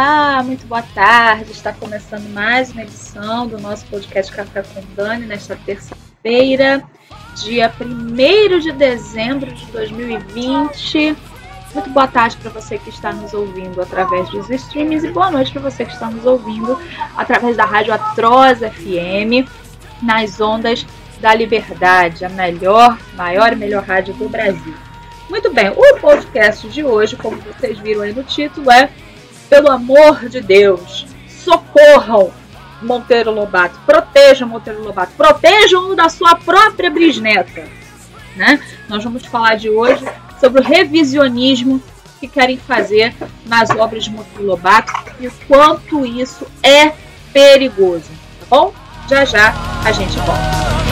Olá, muito boa tarde. Está começando mais uma edição do nosso podcast Café com Dani nesta terça-feira, dia 1 de dezembro de 2020. Muito boa tarde para você que está nos ouvindo através dos streams e boa noite para você que está nos ouvindo através da Rádio Atroz FM nas ondas da Liberdade, a melhor, maior e melhor rádio do Brasil. Muito bem, o podcast de hoje, como vocês viram aí no título, é pelo amor de Deus, socorram Monteiro Lobato, protejam Monteiro Lobato, protejam-no da sua própria bisneta. Né? Nós vamos falar de hoje sobre o revisionismo que querem fazer nas obras de Monteiro Lobato e o quanto isso é perigoso. Tá bom? Já já a gente volta.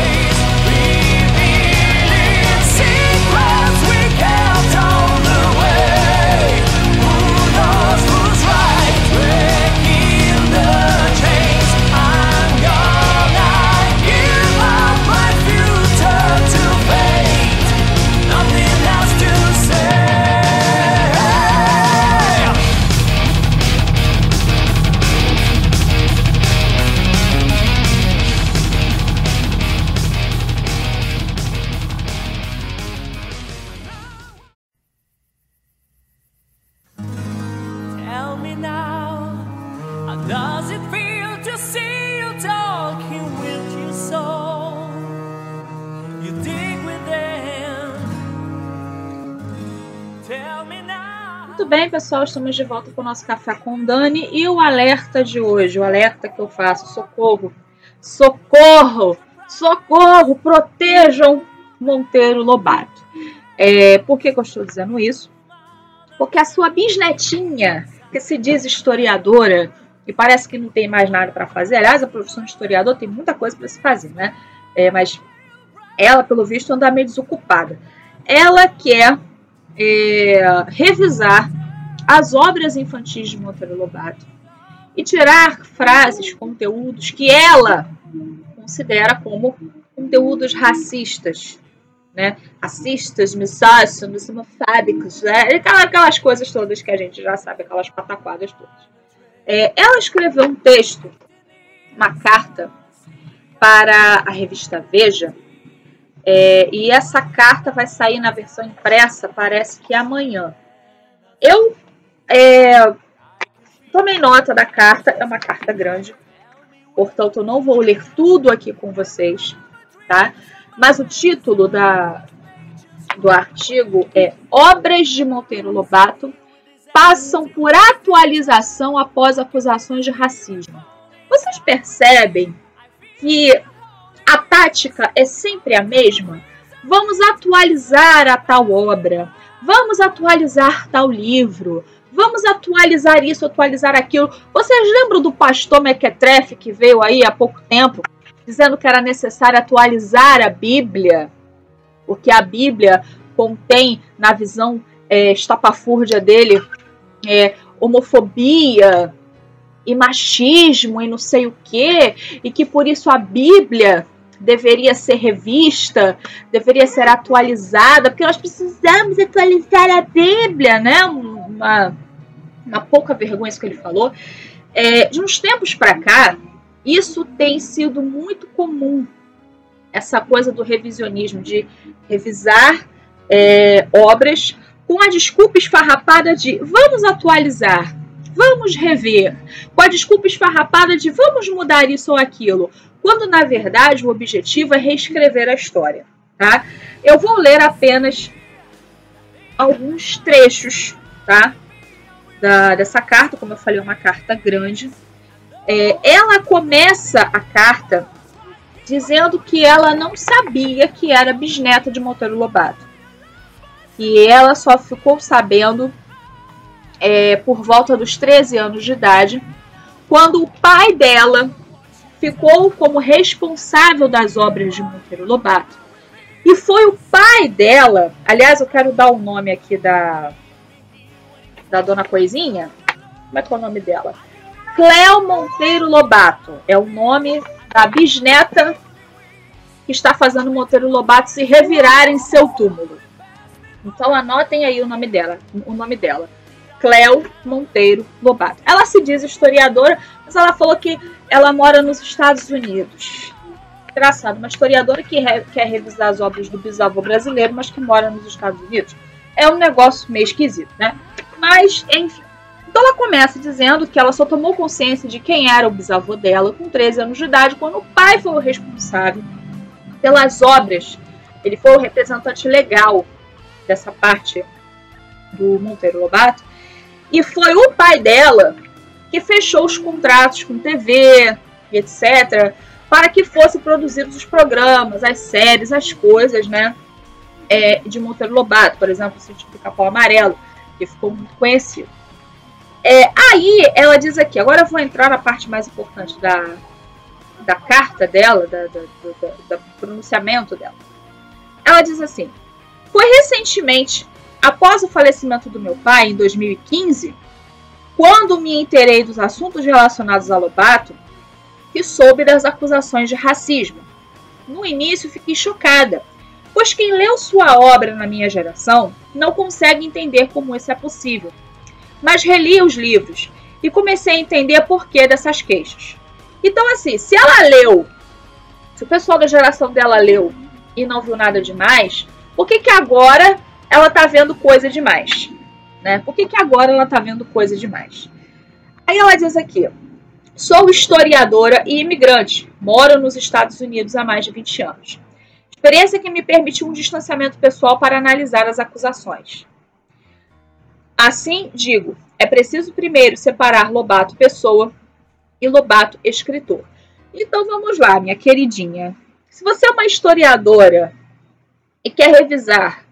Pessoal? Estamos de volta com o nosso Café com Dani e o alerta de hoje, o alerta que eu faço, socorro, socorro, socorro, protejam Monteiro Lobato. É, por que, que eu estou dizendo isso? Porque a sua bisnetinha, que se diz historiadora, e parece que não tem mais nada para fazer, aliás, a profissão de historiador tem muita coisa para se fazer, né? É, mas ela, pelo visto, anda meio desocupada. Ela quer é, revisar as obras infantis de Monteiro Lobato e tirar frases, conteúdos que ela considera como conteúdos racistas, né? Racistas, misóginos, homofóbicos, né? aquelas coisas todas que a gente já sabe, aquelas pataquadas todas. É, ela escreveu um texto, uma carta para a revista Veja, é, e essa carta vai sair na versão impressa, parece que amanhã. Eu é, tomei nota da carta, é uma carta grande, portanto eu não vou ler tudo aqui com vocês, tá? Mas o título da, do artigo é Obras de Monteiro Lobato passam por atualização após acusações de racismo. Vocês percebem que a tática é sempre a mesma? Vamos atualizar a tal obra, vamos atualizar tal livro, vamos atualizar isso, atualizar aquilo. Vocês lembram do pastor Mequetrefe que veio aí há pouco tempo, dizendo que era necessário atualizar a Bíblia? Porque a Bíblia contém, na visão é, estapafúrdia dele, é, homofobia e machismo e não sei o que, e que por isso a Bíblia deveria ser revista, deveria ser atualizada, porque nós precisamos atualizar a Bíblia, né? Uma, uma pouca vergonha isso que ele falou. É, de uns tempos para cá, isso tem sido muito comum, essa coisa do revisionismo, de revisar é, obras com a desculpa esfarrapada de vamos atualizar, vamos rever, com a desculpa esfarrapada de vamos mudar isso ou aquilo quando na verdade o objetivo é reescrever a história. Tá? Eu vou ler apenas alguns trechos tá? Da, dessa carta, como eu falei, é uma carta grande. É, ela começa a carta dizendo que ela não sabia que era bisneta de Monteiro Lobato. E ela só ficou sabendo é, por volta dos 13 anos de idade, quando o pai dela ficou como responsável das obras de Monteiro Lobato. E foi o pai dela, aliás, eu quero dar o nome aqui da, da dona Coisinha. Como é que é o nome dela? Cléo Monteiro Lobato. É o nome da bisneta que está fazendo Monteiro Lobato se revirar em seu túmulo. Então anotem aí o nome dela, o nome dela. Cléo Monteiro Lobato. Ela se diz historiadora, mas ela falou que ela mora nos Estados Unidos. Engraçado, uma historiadora que re quer revisar as obras do bisavô brasileiro, mas que mora nos Estados Unidos. É um negócio meio esquisito, né? Mas, enfim. Então ela começa dizendo que ela só tomou consciência de quem era o bisavô dela com 13 anos de idade, quando o pai foi o responsável pelas obras. Ele foi o representante legal dessa parte do Monteiro Lobato. E foi o pai dela que fechou os contratos com TV, etc., para que fossem produzidos os programas, as séries, as coisas, né? É, de Monteiro Lobato, por exemplo, o Sítio Capão Amarelo, que ficou muito conhecido. É, aí ela diz aqui, agora eu vou entrar na parte mais importante da, da carta dela, da, da, da, do pronunciamento dela. Ela diz assim: Foi recentemente, após o falecimento do meu pai, em 2015, quando me inteirei dos assuntos relacionados a Lobato, que soube das acusações de racismo. No início fiquei chocada, pois quem leu sua obra na minha geração não consegue entender como isso é possível. Mas reli os livros e comecei a entender por que dessas queixas. Então, assim, se ela leu, se o pessoal da geração dela leu e não viu nada demais, por que, que agora ela tá vendo coisa demais? Né? Por que, que agora ela tá vendo coisa demais? Aí ela diz aqui: sou historiadora e imigrante, moro nos Estados Unidos há mais de 20 anos. Experiência que me permitiu um distanciamento pessoal para analisar as acusações. Assim, digo, é preciso primeiro separar Lobato pessoa e Lobato escritor. Então vamos lá, minha queridinha. Se você é uma historiadora e quer revisar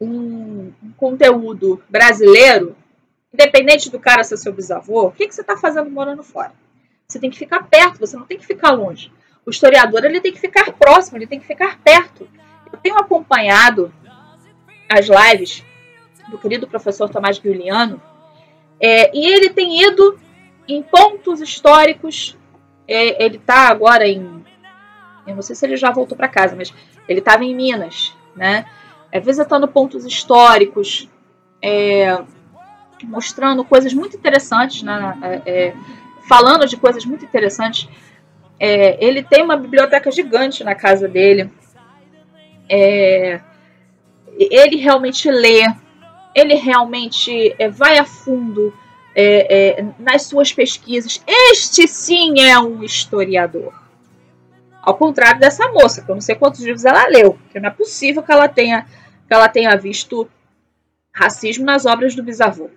um, um conteúdo brasileiro, independente do cara ser seu bisavô, o que, que você está fazendo morando fora? Você tem que ficar perto, você não tem que ficar longe. O historiador ele tem que ficar próximo, ele tem que ficar perto. Eu tenho acompanhado as lives do querido professor Tomás Giuliano, é, e ele tem ido em pontos históricos. É, ele está agora em. Eu não sei se ele já voltou para casa, mas ele estava em Minas, né? É, visitando pontos históricos, é, mostrando coisas muito interessantes, né? É, é, falando de coisas muito interessantes. É, ele tem uma biblioteca gigante na casa dele. ele realmente lê, ele realmente vai a fundo é, é, nas suas pesquisas. Este sim é um historiador. Ao contrário dessa moça, que eu não sei quantos livros ela leu, que não é possível que ela tenha, que ela tenha visto racismo nas obras do bisavô.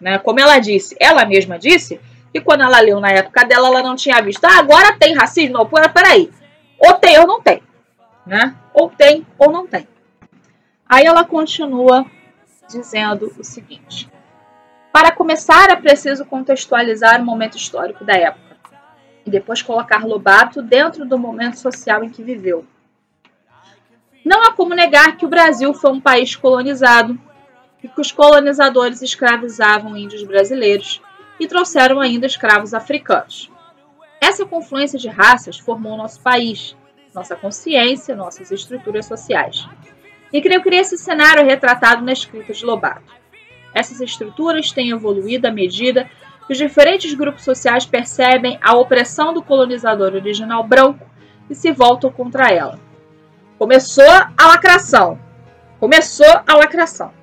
Né? Como ela disse, ela mesma disse, que quando ela leu na época dela, ela não tinha visto. Ah, agora tem racismo? Não, peraí. Ou tem ou não tem. Né? Ou tem ou não tem. Aí ela continua dizendo o seguinte: para começar, é preciso contextualizar o momento histórico da época e depois colocar Lobato dentro do momento social em que viveu. Não há como negar que o Brasil foi um país colonizado e que os colonizadores escravizavam índios brasileiros e trouxeram ainda escravos africanos. Essa confluência de raças formou nosso país, nossa consciência, nossas estruturas sociais. E creio que esse cenário é retratado na escrita de Lobato. Essas estruturas têm evoluído à medida que os diferentes grupos sociais percebem a opressão do colonizador original branco e se voltam contra ela. Começou a lacração. Começou a lacração.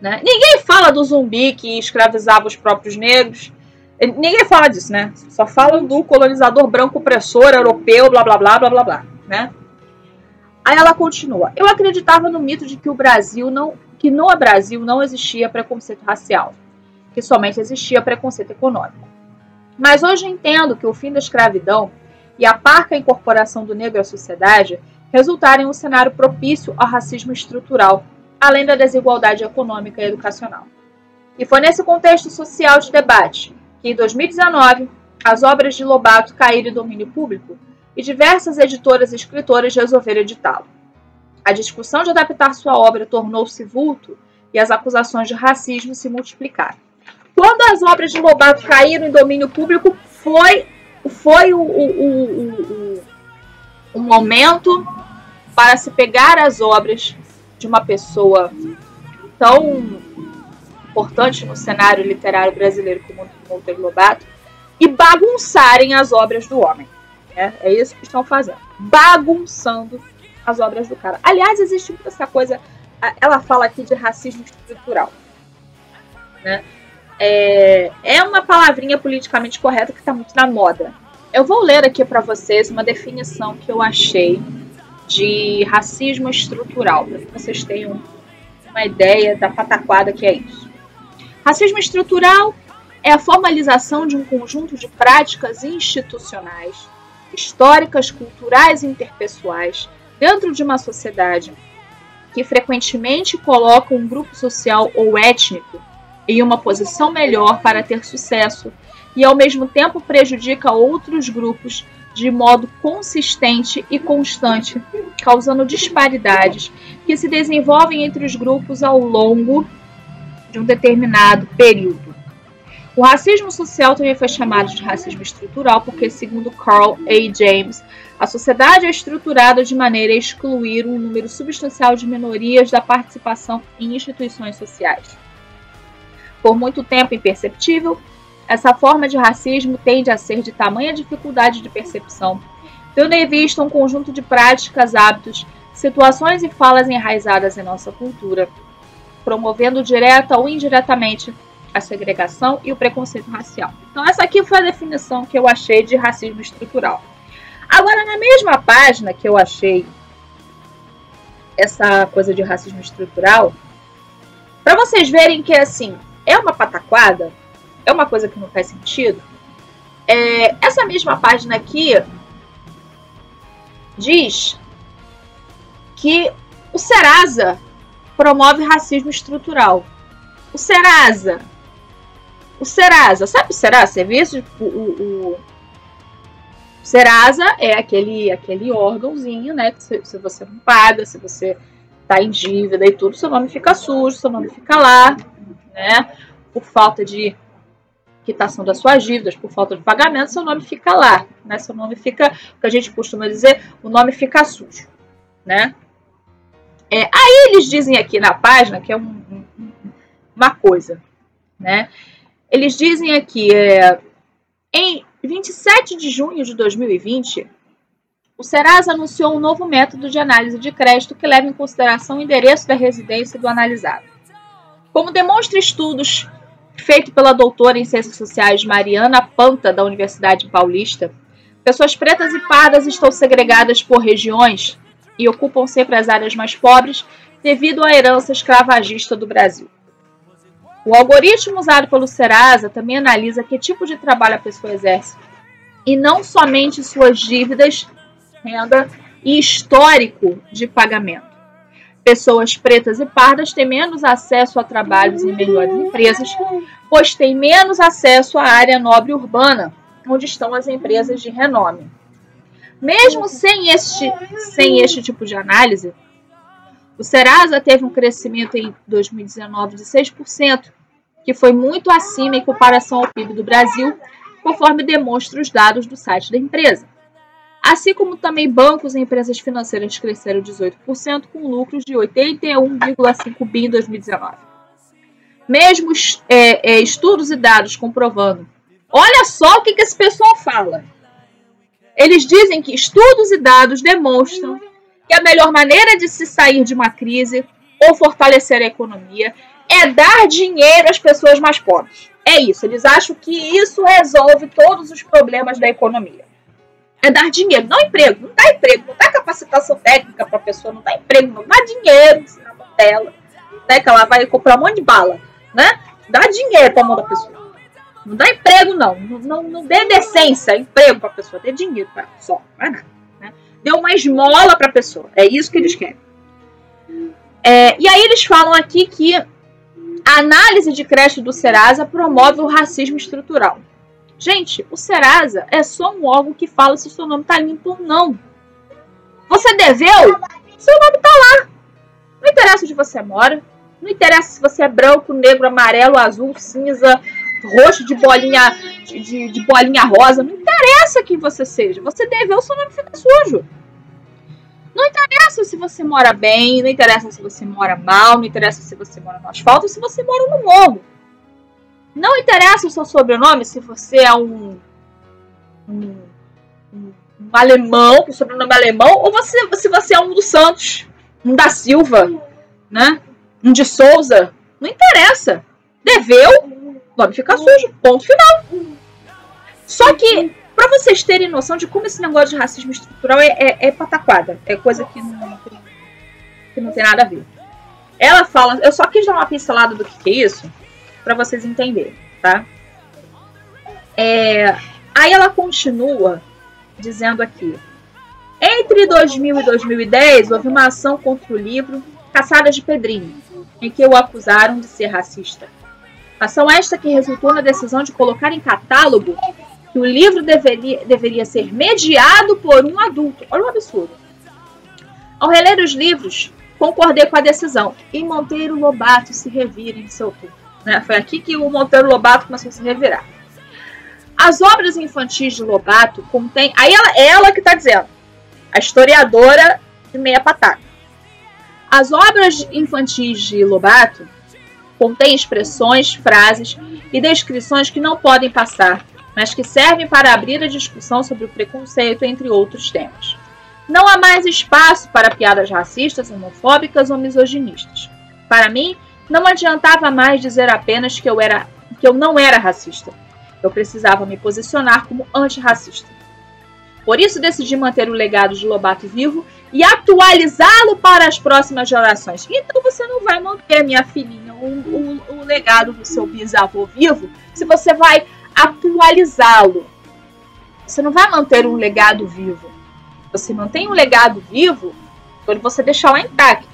Né? Ninguém fala do zumbi que escravizava os próprios negros. Ninguém fala disso, né? Só falam do colonizador branco opressor europeu, blá blá blá blá blá blá, né? Aí ela continua. Eu acreditava no mito de que o Brasil não que no Brasil não existia preconceito racial, que somente existia preconceito econômico. Mas hoje entendo que o fim da escravidão e a parca incorporação do negro à sociedade resultaram em um cenário propício ao racismo estrutural, além da desigualdade econômica e educacional. E foi nesse contexto social de debate que, em 2019, as obras de Lobato caíram em domínio público e diversas editoras e escritoras resolveram editá-lo. A discussão de adaptar sua obra tornou-se vulto e as acusações de racismo se multiplicaram. Quando as obras de Lobato caíram em domínio público, foi, foi o, o, o, o, momento para se pegar as obras de uma pessoa tão importantes no cenário literário brasileiro como Monteiro Lobato e bagunçarem as obras do homem. Né? É isso que estão fazendo. Bagunçando as obras do cara. Aliás, existe muito essa coisa. Ela fala aqui de racismo estrutural. Né? É, é uma palavrinha politicamente correta que está muito na moda. Eu vou ler aqui para vocês uma definição que eu achei de racismo estrutural, para que vocês tenham uma ideia da pataquada que é isso. Racismo estrutural é a formalização de um conjunto de práticas institucionais, históricas, culturais e interpessoais dentro de uma sociedade que frequentemente coloca um grupo social ou étnico em uma posição melhor para ter sucesso e ao mesmo tempo prejudica outros grupos de modo consistente e constante, causando disparidades que se desenvolvem entre os grupos ao longo de um determinado período. O racismo social também foi chamado de racismo estrutural porque, segundo Carl A. James, a sociedade é estruturada de maneira a excluir um número substancial de minorias da participação em instituições sociais. Por muito tempo imperceptível, essa forma de racismo tende a ser de tamanha dificuldade de percepção, tendo em vista um conjunto de práticas, hábitos, situações e falas enraizadas em nossa cultura, promovendo direta ou indiretamente a segregação e o preconceito racial. Então, essa aqui foi a definição que eu achei de racismo estrutural. Agora, na mesma página que eu achei essa coisa de racismo estrutural, para vocês verem que assim é uma pataquada, é uma coisa que não faz sentido. É, essa mesma página aqui diz que o Serasa promove racismo estrutural. O Serasa, o Serasa, sabe o Serasa? Serviço, o, o, o Serasa é aquele, aquele órgãozinho, né? Que se, se você não paga, se você tá em dívida e tudo, seu nome fica sujo, seu nome fica lá, né? Por falta de quitação das suas dívidas, por falta de pagamento, seu nome fica lá, né? Seu nome fica, o que a gente costuma dizer, o nome fica sujo, né? É, aí eles dizem aqui na página que é um, um, uma coisa, né? Eles dizem aqui, é, em 27 de junho de 2020, o Serasa anunciou um novo método de análise de crédito que leva em consideração o endereço da residência do analisado. Como demonstra estudos feito pela doutora em Ciências Sociais Mariana Panta, da Universidade Paulista, pessoas pretas e pardas estão segregadas por regiões e ocupam sempre as áreas mais pobres devido à herança escravagista do Brasil. O algoritmo usado pelo Serasa também analisa que tipo de trabalho a pessoa exerce e não somente suas dívidas, renda e histórico de pagamento. Pessoas pretas e pardas têm menos acesso a trabalhos em melhores empresas, pois têm menos acesso à área nobre urbana, onde estão as empresas de renome. Mesmo sem este, sem este tipo de análise, o Serasa teve um crescimento em 2019 de 6%, que foi muito acima em comparação ao PIB do Brasil, conforme demonstram os dados do site da empresa. Assim como também bancos e empresas financeiras cresceram 18%, com lucros de 81,5 bi em 2019. Mesmo é, é, estudos e dados comprovando. Olha só o que, que esse pessoal fala. Eles dizem que estudos e dados demonstram que a melhor maneira de se sair de uma crise ou fortalecer a economia é dar dinheiro às pessoas mais pobres. É isso. Eles acham que isso resolve todos os problemas da economia. É dar dinheiro, não emprego. Não dá emprego, não dá capacitação técnica para a pessoa, não dá emprego, não dá dinheiro na mão dela. Né, que ela vai comprar um monte de bala. Né? Dá dinheiro para a mão da pessoa. Não dá emprego, não. Não, não, não dê decência, emprego para a pessoa. Dê dinheiro para só. Não é nada. Né? Dê uma esmola para a pessoa. É isso que eles querem. É, e aí eles falam aqui que a análise de crédito do Serasa promove o racismo estrutural. Gente, o Serasa é só um órgão que fala se o seu nome está limpo ou não. Você deveu, seu nome está lá. Não interessa onde você mora, não interessa se você é branco, negro, amarelo, azul, cinza, roxo de bolinha de, de, de bolinha rosa, não interessa quem você seja. Você deveu, seu nome fica sujo. Não interessa se você mora bem, não interessa se você mora mal, não interessa se você mora no asfalto se você mora no morro. Não interessa o seu sobrenome se você é um, um, um, alemão, com sobrenome alemão, ou você, se você é um dos Santos, um da Silva, né? Um de Souza. Não interessa. Deveu, nome fica sujo. Ponto final. Só que, para vocês terem noção de como esse negócio de racismo estrutural é, é, é pataquada, é coisa que não, que não tem nada a ver. Ela fala, eu só quis dar uma pincelada do que, que é isso, para vocês entenderem, tá? É, aí ela continua dizendo aqui: entre 2000 e 2010 houve uma ação contra o livro Caçada de Pedrinho, em que o acusaram de ser racista. Ação esta que resultou na decisão de colocar em catálogo que o livro deveria, deveria ser mediado por um adulto. Olha o absurdo. Ao reler os livros, concordei com a decisão e Monteiro Lobato se revira em seu turno. Né? Foi aqui que o Monteiro Lobato começou a se revirar. As obras infantis de Lobato contêm. Aí ela, ela que está dizendo, a historiadora de meia pataca. As obras infantis de Lobato contêm expressões, frases e descrições que não podem passar mas que servem para abrir a discussão sobre o preconceito, entre outros temas. Não há mais espaço para piadas racistas, homofóbicas ou misoginistas. Para mim, não adiantava mais dizer apenas que eu, era, que eu não era racista. Eu precisava me posicionar como antirracista. Por isso decidi manter o legado de Lobato vivo e atualizá-lo para as próximas gerações. Então você não vai manter, minha filhinha, o, legado do seu bisavô vivo se você vai atualizá-lo. Você não vai manter um legado vivo. Você mantém um legado vivo quando você deixar lá intacto.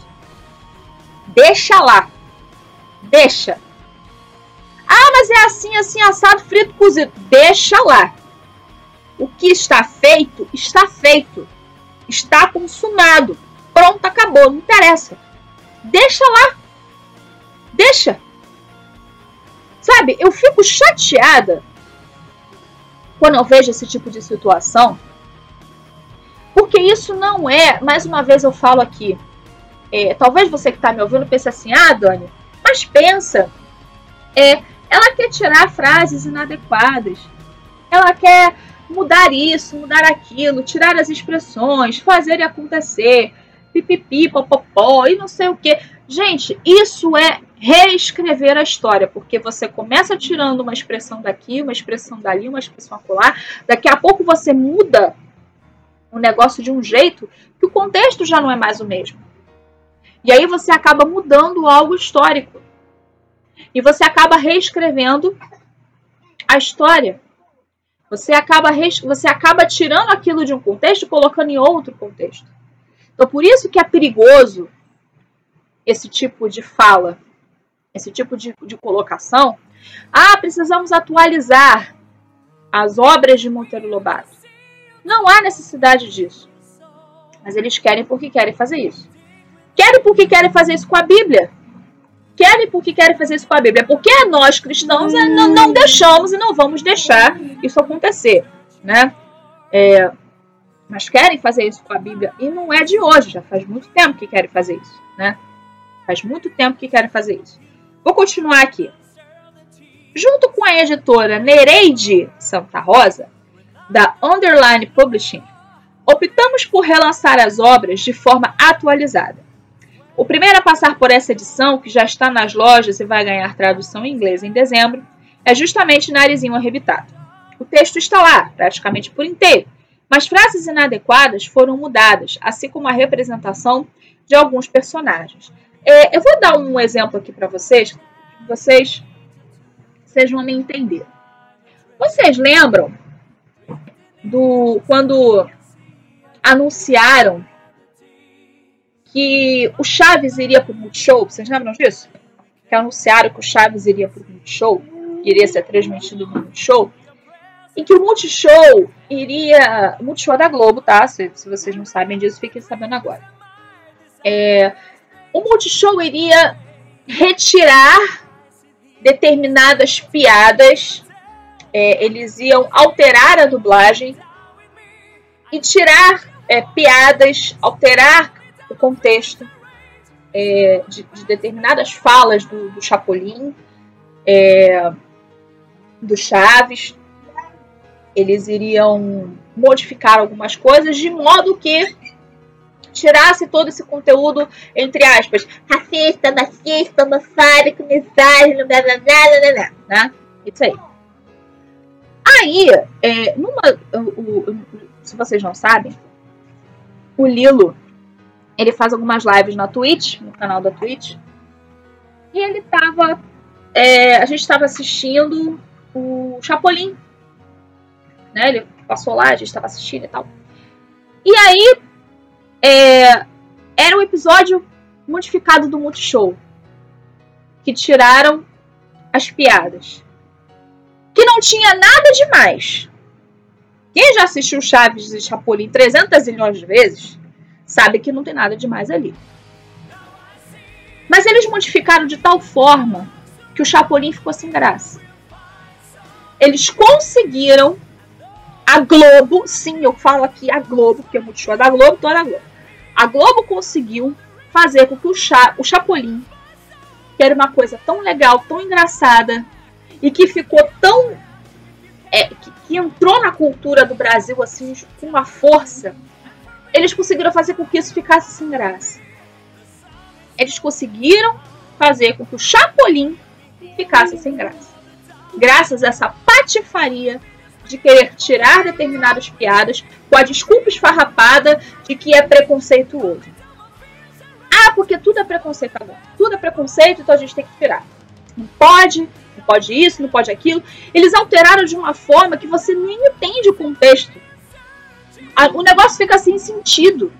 Deixa lá. Deixa. Ah, mas é assim, assim, assado, frito, cozido. Deixa lá. O que está feito, está feito. Está consumado. Pronto, acabou. Não interessa. Deixa lá. Deixa. Sabe, eu fico chateada quando eu vejo esse tipo de situação, porque isso não é, mais uma vez eu falo aqui, é, talvez você que está me ouvindo pense assim, ah, Dani, mas pensa, é, ela quer tirar frases inadequadas, ela quer mudar isso, mudar aquilo, tirar as expressões, fazer e acontecer, pipipi, popopó e não sei o que. Gente, isso é reescrever a história, porque você começa tirando uma expressão daqui, uma expressão dali, uma expressão acolá, daqui a pouco você muda o negócio de um jeito que o contexto já não é mais o mesmo. E aí você acaba mudando algo histórico. E você acaba reescrevendo a história. Você acaba, você acaba tirando aquilo de um contexto e colocando em outro contexto. Então, por isso que é perigoso esse tipo de fala, esse tipo de, de colocação. Ah, precisamos atualizar as obras de Monteiro Lobato. Não há necessidade disso. Mas eles querem porque querem fazer isso. Querem porque querem fazer isso com a Bíblia. Querem porque querem fazer isso com a Bíblia. Porque nós cristãos não, não deixamos e não vamos deixar isso acontecer. Né? É, mas querem fazer isso com a Bíblia. E não é de hoje, já faz muito tempo que querem fazer isso. Né? Faz muito tempo que querem fazer isso. Vou continuar aqui. Junto com a editora Nereide Santa Rosa, da Underline Publishing, optamos por relançar as obras de forma atualizada. O primeiro a passar por essa edição, que já está nas lojas e vai ganhar tradução em inglês em dezembro, é justamente Narizinho Arrebitado. O texto está lá, praticamente por inteiro, mas frases inadequadas foram mudadas, assim como a representação de alguns personagens. É, eu vou dar um exemplo aqui para vocês, vocês sejam me entender. Vocês lembram do quando anunciaram que o Chaves iria para o Multishow? Vocês lembram disso? Que anunciaram que o Chaves iria para o Multishow, iria ser transmitido no Multishow, e que o Multishow iria. Multishow da Globo, tá? Se, se vocês não sabem disso, fiquem sabendo agora. É, o Multishow iria retirar determinadas piadas, é, eles iam alterar a dublagem e tirar é, piadas, alterar o contexto é, de, de, determinadas falas do, do Chapolin, é, do Chaves. Eles iriam modificar algumas coisas de modo que tirasse todo esse conteúdo, entre aspas, racista, machista, homofóbico, misógino, blá blá blá blá blá, né? Isso aí. Aí, é, numa, o, o, se vocês não sabem, o Lilo, ele faz algumas lives na Twitch, no canal da Twitch, e ele tava, é, a gente tava assistindo o Chapolin, né? Ele passou lá, a gente tava assistindo e tal. E aí, é, era um episódio modificado do Multishow, que tiraram as piadas que não tinha nada demais. Quem já assistiu Chaves e Chapolin 300 milhões de vezes sabe que não tem nada demais ali. Mas eles modificaram de tal forma que o Chapolin ficou sem graça. Eles conseguiram a Globo, sim, eu falo aqui a Globo, porque é muito show da Globo, toda a Globo. A Globo conseguiu fazer com que o, Cha, o Chapolin, que era uma coisa tão legal, tão engraçada, e que ficou tão. É, que, que entrou na cultura do Brasil assim com uma força, eles conseguiram fazer com que isso ficasse sem graça. Eles conseguiram fazer com que o Chapolin ficasse sem graça. Graças a essa patifaria de querer tirar determinadas piadas com a desculpa esfarrapada de que é preconceituoso. Ah, porque tudo é preconceito agora. Tudo é preconceito, então a gente tem que tirar. Não pode, não pode isso, não pode aquilo. Eles alteraram de uma forma que você nem entende o contexto. O negócio fica sem sentido.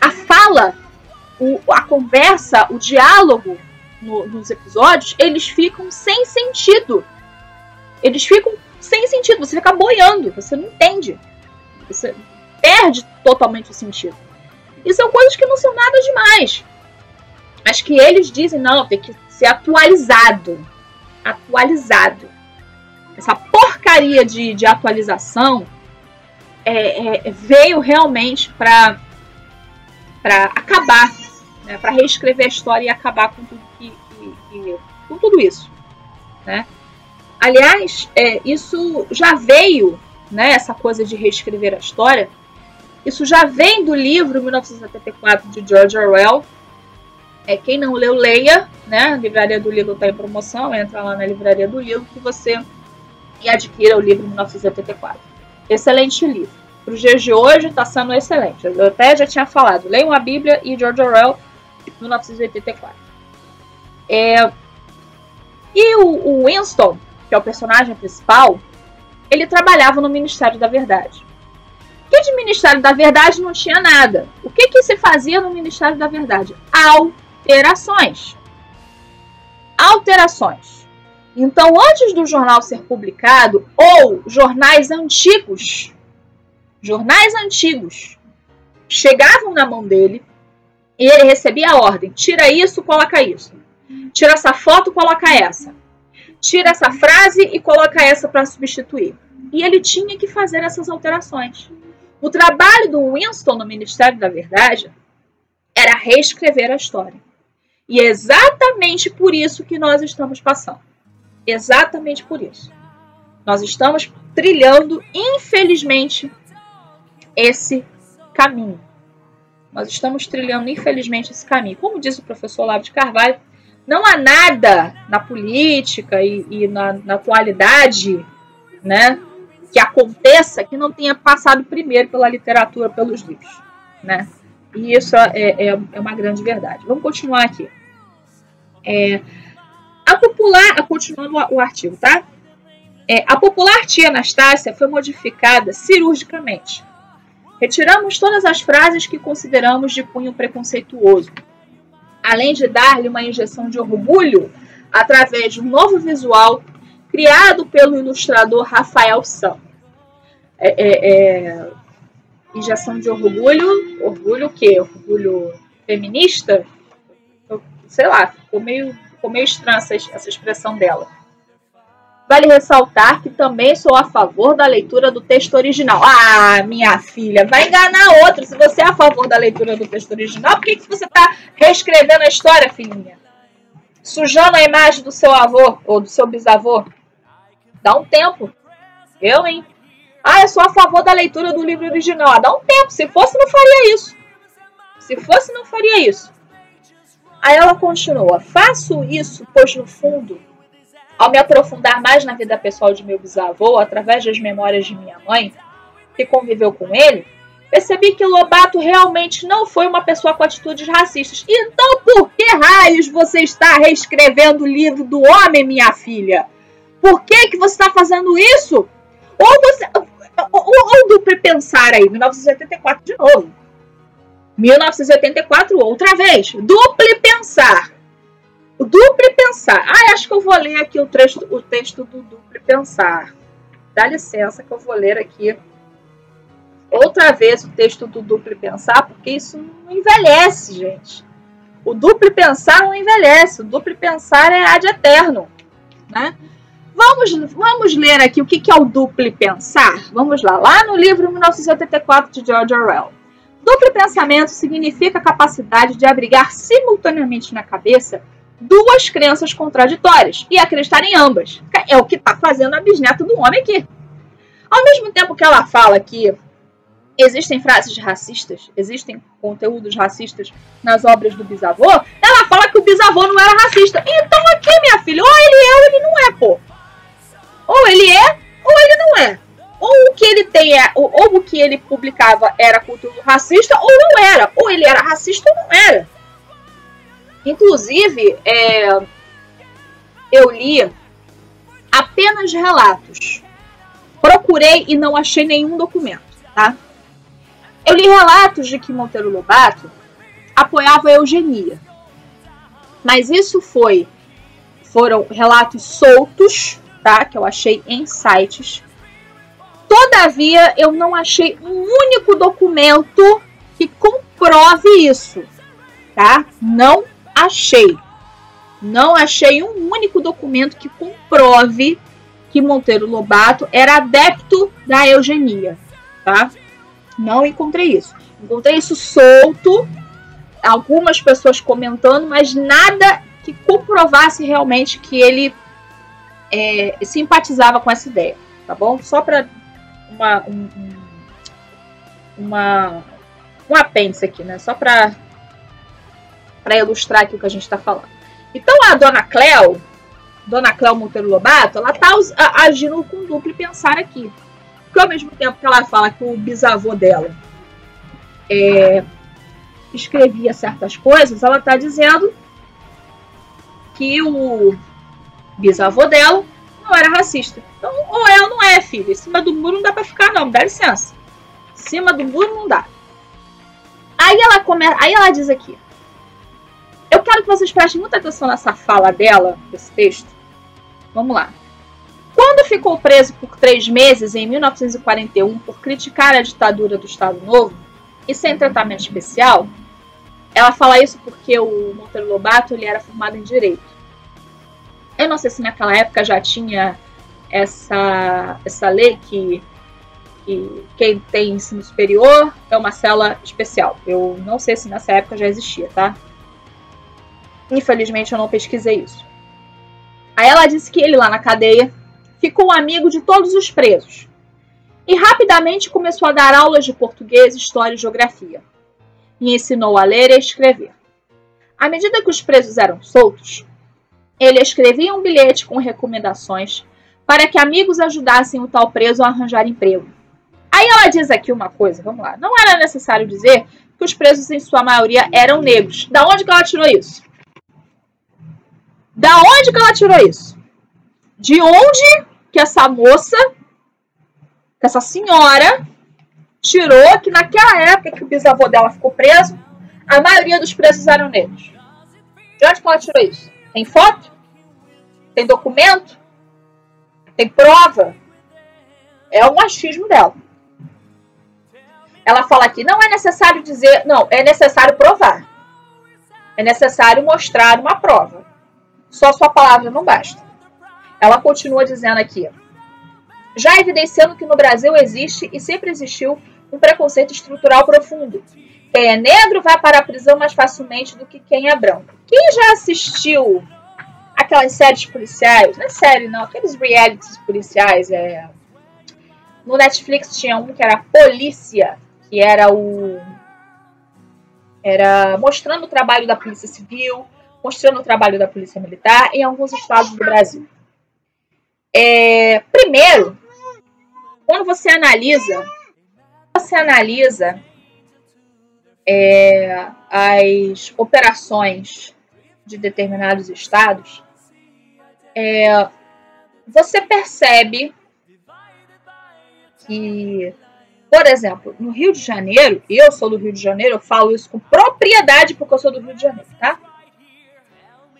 A fala, o, a conversa, o diálogo no, nos episódios, eles ficam sem sentido. Eles ficam sem sentido. Você fica boiando, você não entende. Você perde totalmente o sentido. E são coisas que não são nada demais. Mas que eles dizem, não, tem que ser atualizado atualizado. Essa porcaria de, de atualização é, é, veio realmente para acabar, né, para reescrever a história e acabar com tudo, que, que, que com tudo isso. Né? Aliás, é, isso já veio, né, essa coisa de reescrever a história, isso já vem do livro 1974 de George Orwell, é, quem não leu, leia, né? A livraria do Lilo está em promoção, entra lá na livraria do Lilo que você e adquira o livro 1984. Excelente livro. Para os dias de hoje está sendo excelente. Eu até já tinha falado. Leiam a Bíblia e George Orwell, 1984. É, e o, o Winston, que é o personagem principal, ele trabalhava no Ministério da Verdade. Que de Ministério da Verdade não tinha nada. O que, que se fazia no Ministério da Verdade? Alterações. Alterações. Então, antes do jornal ser publicado, ou jornais antigos, jornais antigos, chegavam na mão dele e ele recebia a ordem: tira isso, coloca isso. Tira essa foto, coloca essa. Tira essa frase e coloca essa para substituir. E ele tinha que fazer essas alterações. O trabalho do Winston no Ministério da Verdade era reescrever a história. E é exatamente por isso que nós estamos passando. Exatamente por isso. Nós estamos trilhando, infelizmente, esse caminho. Nós estamos trilhando, infelizmente, esse caminho. Como diz o professor Lavo de Carvalho, não há nada na política e, e na, na, atualidade né, que aconteça que não tenha passado primeiro pela literatura, pelos livros. Né? E isso é, é, é uma grande verdade. Vamos continuar aqui. É, a popular, continuando o artigo, tá? É, a popular tia Anastácia foi modificada cirurgicamente. Retiramos todas as frases que consideramos de cunho preconceituoso, além de dar-lhe uma injeção de orgulho através de um novo visual criado pelo ilustrador Rafael Sam. É, é, é, injeção de orgulho, orgulho o quê? Orgulho feminista? sei lá, ficou meio, ficou meio estranha essa, essa expressão dela. Vale ressaltar que também sou a favor da leitura do texto original. Ah, minha filha, vai enganar outro. Se você é a favor da leitura do texto original, por que, que você está reescrevendo a história, filhinha? Sujando a imagem do seu avô ou do seu bisavô? Dá um tempo. Eu, hein? Ah, eu sou a favor da leitura do livro original. Ah, dá um tempo. Se fosse, não faria isso. Se fosse, não faria isso. Aí ela continua: Faço isso, pois no fundo ao me aprofundar mais na vida pessoal de meu bisavô, através das memórias de minha mãe, que conviveu com ele, percebi que Lobato realmente não foi uma pessoa com atitudes racistas. Então, por que raios você está reescrevendo o livro do homem, minha filha? Por que, que você está fazendo isso? Ou você. Ou, ou duplo pensar aí, 1984 de novo. 1984 outra vez. Duplo pensar. O duplo pensar. Ah, acho que eu vou ler aqui o texto, o texto do duplo pensar. Dá licença que eu vou ler aqui outra vez o texto do duplo pensar, porque isso não envelhece, gente. O duplo pensar não envelhece. O duplo pensar é ad eterno, né? Vamos, vamos ler aqui o que, que é o duplo pensar. Vamos lá, lá no livro 1984 de George Orwell. Duplo pensamento significa a capacidade de abrigar simultaneamente na cabeça duas crenças contraditórias e acreditar em ambas. É o que está fazendo a bisneta do homem aqui. Ao mesmo tempo que ela fala que existem frases racistas, existem conteúdos racistas nas obras do bisavô, ela fala que o bisavô não era racista. Então aqui, minha filha, ou ele é ou ele não é, pô. Ou ele é ou ele não é. Ou o que ele tem é, ou, ou o que ele publicava era conteúdo racista ou não era. Ou ele era racista ou não era. Inclusive, é, eu li apenas relatos. Procurei e não achei nenhum documento, tá? Eu li relatos de que Monteiro Lobato apoiava a eugenia. Mas isso foi foram relatos soltos, tá? Que eu achei em sites. Todavia, eu não achei um único documento que comprove isso, tá? Não achei. Não achei um único documento que comprove que Monteiro Lobato era adepto da eugenia, tá? Não encontrei isso. Encontrei isso solto, algumas pessoas comentando, mas nada que comprovasse realmente que ele é, simpatizava com essa ideia, tá bom? Só para uma, um, uma um apêndice aqui, né? Só para para ilustrar aqui o que a gente está falando. Então a dona Cleo, dona Cleo Monteiro Lobato, ela está agindo com duplo pensar aqui. Porque ao mesmo tempo que ela fala que o bisavô dela é, escrevia certas coisas, ela está dizendo que o bisavô dela não era racista. Então, ou é ou não é, filho. Em cima do muro não dá para ficar, não. Dá licença. Em cima do muro não dá. Aí ela começa, aí ela diz aqui: eu quero que vocês prestem muita atenção nessa fala dela, desse texto. Vamos lá. Quando ficou preso por três meses em 1941 por criticar a ditadura do Estado Novo e sem tratamento especial, ela fala isso porque o Monteiro Lobato ele era formado em direito. Eu não sei se naquela época já tinha essa, essa lei que, que quem tem ensino superior é uma cela especial. Eu não sei se nessa época já existia, tá? Infelizmente eu não pesquisei isso. Aí ela disse que ele lá na cadeia ficou amigo de todos os presos e rapidamente começou a dar aulas de português, história e geografia. E ensinou a ler e escrever. À medida que os presos eram soltos, ele escrevia um bilhete com recomendações para que amigos ajudassem o tal preso a arranjar emprego. Aí ela diz aqui uma coisa, vamos lá. Não era necessário dizer que os presos, em sua maioria, eram negros. Da onde que ela tirou isso? Da onde que ela tirou isso? De onde que essa moça, que essa senhora, tirou que naquela época que o bisavô dela ficou preso, a maioria dos presos eram negros? De onde que ela tirou isso? Tem foto? Tem documento? Tem prova? É o machismo dela. Ela fala aqui, não é necessário dizer, não, é necessário provar. É necessário mostrar uma prova. Só sua palavra não basta. ela continua dizendo aqui: já evidenciando que no Brasil existe e sempre existiu um preconceito estrutural profundo. Quem é negro vai para a prisão mais facilmente do que quem é branco. Quem já assistiu aquelas séries policiais? Não é série, não, aqueles realities policiais. É... No Netflix tinha um que era Polícia, que era o. Era mostrando o trabalho da Polícia Civil, mostrando o trabalho da Polícia Militar em alguns estados do Brasil. É, primeiro, quando você analisa, você analisa é, as operações de determinados estados, é, você percebe que, por exemplo, no Rio de Janeiro, eu sou do Rio de Janeiro, eu falo isso com propriedade porque eu sou do Rio de Janeiro, tá?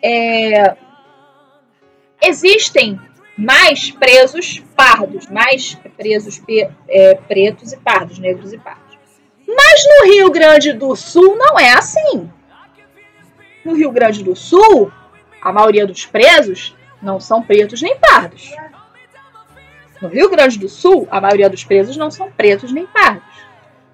É, existem mais presos pardos, mais presos é, pretos e pardos, negros e pardos. Mas no Rio Grande do Sul não é assim. No Rio Grande do Sul, a maioria dos presos não são pretos nem pardos. No Rio Grande do Sul, a maioria dos presos não são pretos nem pardos.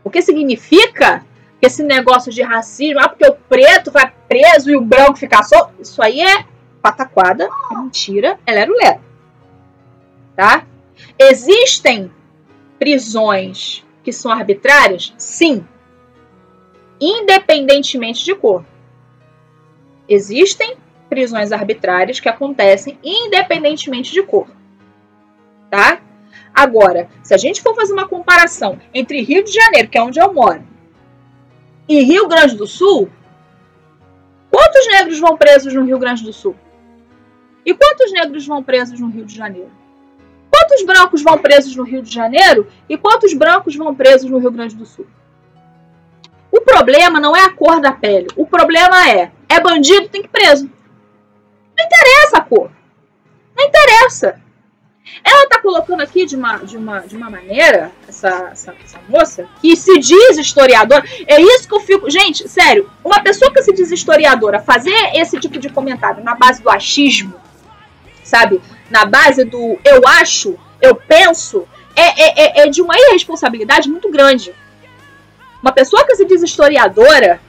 O que significa que esse negócio de racismo, ah, porque o preto vai preso e o branco fica solto, isso aí é pataquada, é mentira, é lero-lero. Tá? Existem prisões que são arbitrárias? Sim. Independentemente de cor. Existem prisões arbitrárias que acontecem independentemente de cor. Tá? Agora, se a gente for fazer uma comparação entre Rio de Janeiro, que é onde eu moro, e Rio Grande do Sul, quantos negros vão presos no Rio Grande do Sul? E quantos negros vão presos no Rio de Janeiro? Quantos brancos vão presos no Rio de Janeiro e quantos brancos vão presos no Rio Grande do Sul? O problema não é a cor da pele. O problema é, é bandido, tem que ir preso. Não interessa a cor. Não interessa. Ela está colocando aqui de uma, de uma, de uma maneira, essa, essa, essa, moça, que se diz historiadora. É isso que eu fico. Gente, sério, uma pessoa que se diz historiadora fazer esse tipo de comentário na base do achismo, sabe? na base do eu acho, eu penso, é, é, é, é de uma irresponsabilidade muito grande. Uma pessoa que se diz historiadora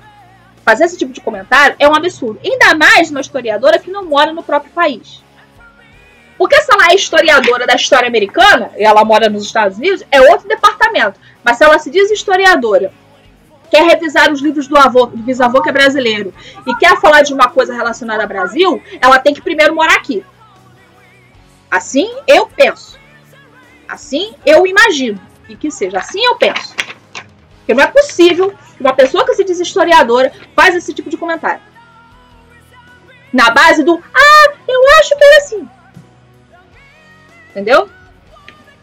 fazer esse tipo de comentário é um absurdo. Ainda mais uma historiadora que não mora no próprio país. Porque se ela é historiadora da história americana, e ela mora nos Estados Unidos, é outro departamento. Mas se ela se diz historiadora, quer revisar os livros do avô, do bisavô que é brasileiro, e quer falar de uma coisa relacionada ao Brasil, ela tem que primeiro morar aqui. Assim eu penso. Assim eu imagino. E que seja. Assim eu penso. Porque não é possível que uma pessoa que se diz historiadora faz esse tipo de comentário. Na base do Ah, eu acho que é assim. Entendeu?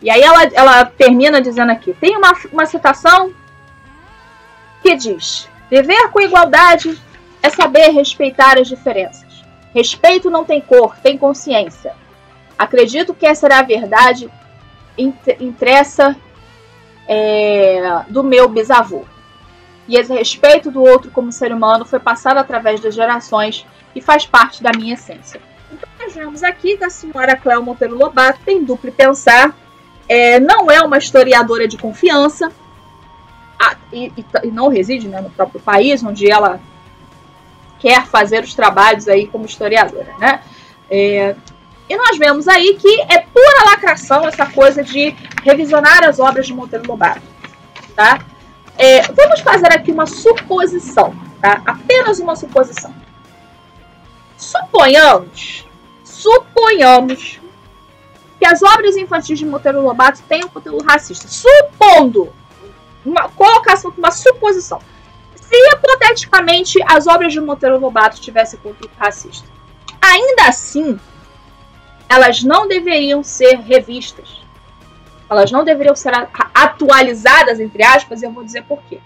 E aí ela, ela termina dizendo aqui: tem uma, uma citação que diz: Viver com igualdade é saber respeitar as diferenças. Respeito não tem cor, tem consciência. Acredito que essa era a verdade impressa é, do meu bisavô. E esse respeito do outro como ser humano foi passado através das gerações e faz parte da minha essência. Então, nós vemos aqui que a senhora Cléo Monteiro Lobato tem duplo pensar, é, não é uma historiadora de confiança, e, e, não reside né, no próprio país, onde ela quer fazer os trabalhos aí como historiadora. Né? É, e nós vemos aí que é pura lacração essa coisa de revisionar as obras de Monteiro Lobato. Tá? É, vamos fazer aqui uma suposição, tá? apenas uma suposição. Suponhamos, suponhamos que as obras infantis de Monteiro Lobato tenham conteúdo racista. Supondo, uma colocação, uma suposição. Se hipoteticamente as obras de Monteiro Lobato tivessem conteúdo racista, ainda assim elas não deveriam ser revistas. Elas não deveriam ser atualizadas, entre aspas, e eu vou dizer por quê.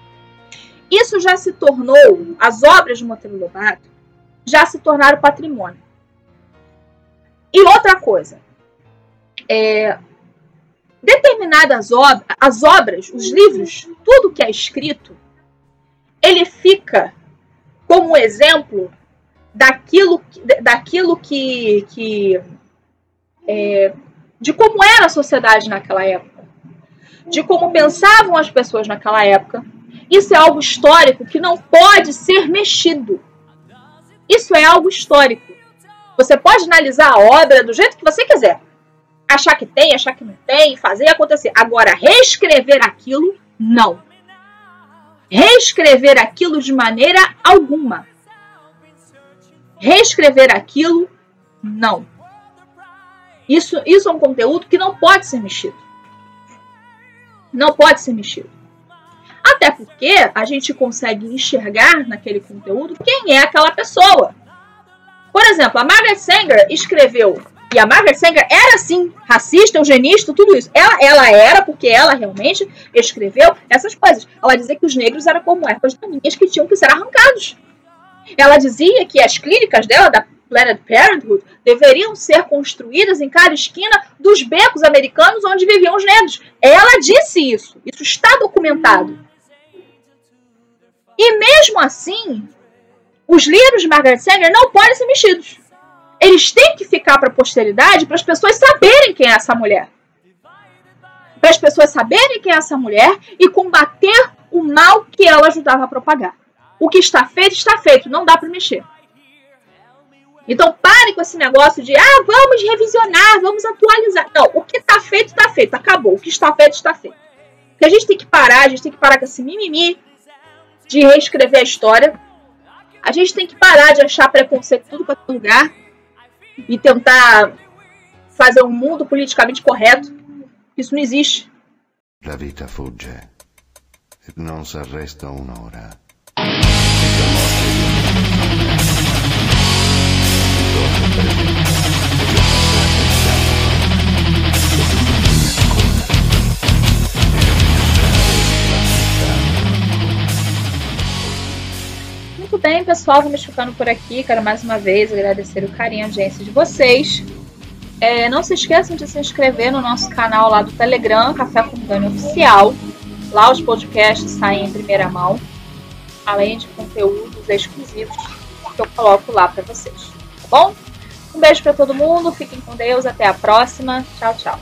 Isso já se tornou, as obras de Monteiro Lobato já se tornaram patrimônio. E outra coisa, é, determinadas obras, as obras, os livros, tudo que é escrito, ele fica como exemplo daquilo, daquilo que, que é, de como era a sociedade naquela época, de como pensavam as pessoas naquela época. Isso é algo histórico que não pode ser mexido. Isso é algo histórico. Você pode analisar a obra do jeito que você quiser. Achar que tem, achar que não tem, fazer acontecer. Agora, reescrever aquilo, não. Reescrever aquilo de maneira alguma. Reescrever aquilo, não. Isso, isso é um conteúdo que não pode ser mexido. Não pode ser mexido. Até porque a gente consegue enxergar naquele conteúdo quem é aquela pessoa. Por exemplo, a Margaret Sanger escreveu, e a Margaret Sanger era sim racista, eugenista, tudo isso. Ela, ela era, porque ela realmente escreveu essas coisas. Ela dizia que os negros eram como ervas daninhas que tinham que ser arrancados. Ela dizia que as clínicas dela, da Planned Parenthood deveriam ser construídas em cada esquina dos becos americanos onde viviam os negros. Ela disse isso. Isso está documentado. E mesmo assim, os livros de Margaret Sanger não podem ser mexidos. Eles têm que ficar para a posteridade para as pessoas saberem quem é essa mulher. Para as pessoas saberem quem é essa mulher e combater o mal que ela ajudava a propagar. O que está feito, está feito. Não dá para mexer. Então pare com esse negócio de ah, vamos revisionar, vamos atualizar. Não, o que está feito, está feito, acabou. O que está feito, está feito. que a gente tem que parar, a gente tem que parar com esse mimimi de reescrever a história. A gente tem que parar de achar preconceito tudo para todo lugar e tentar fazer um mundo politicamente correto. Isso não existe. La vita fugge non s'arresta un'ora. Bem, pessoal, vamos ficando por aqui. Quero mais uma vez agradecer o carinho e a audiência de vocês. É, não se esqueçam de se inscrever no nosso canal lá do Telegram, Café com Dani Oficial. Lá os podcasts saem em primeira mão, além de conteúdos exclusivos que eu coloco lá para vocês. Tá bom? Um beijo para todo mundo, fiquem com Deus, até a próxima. Tchau, tchau.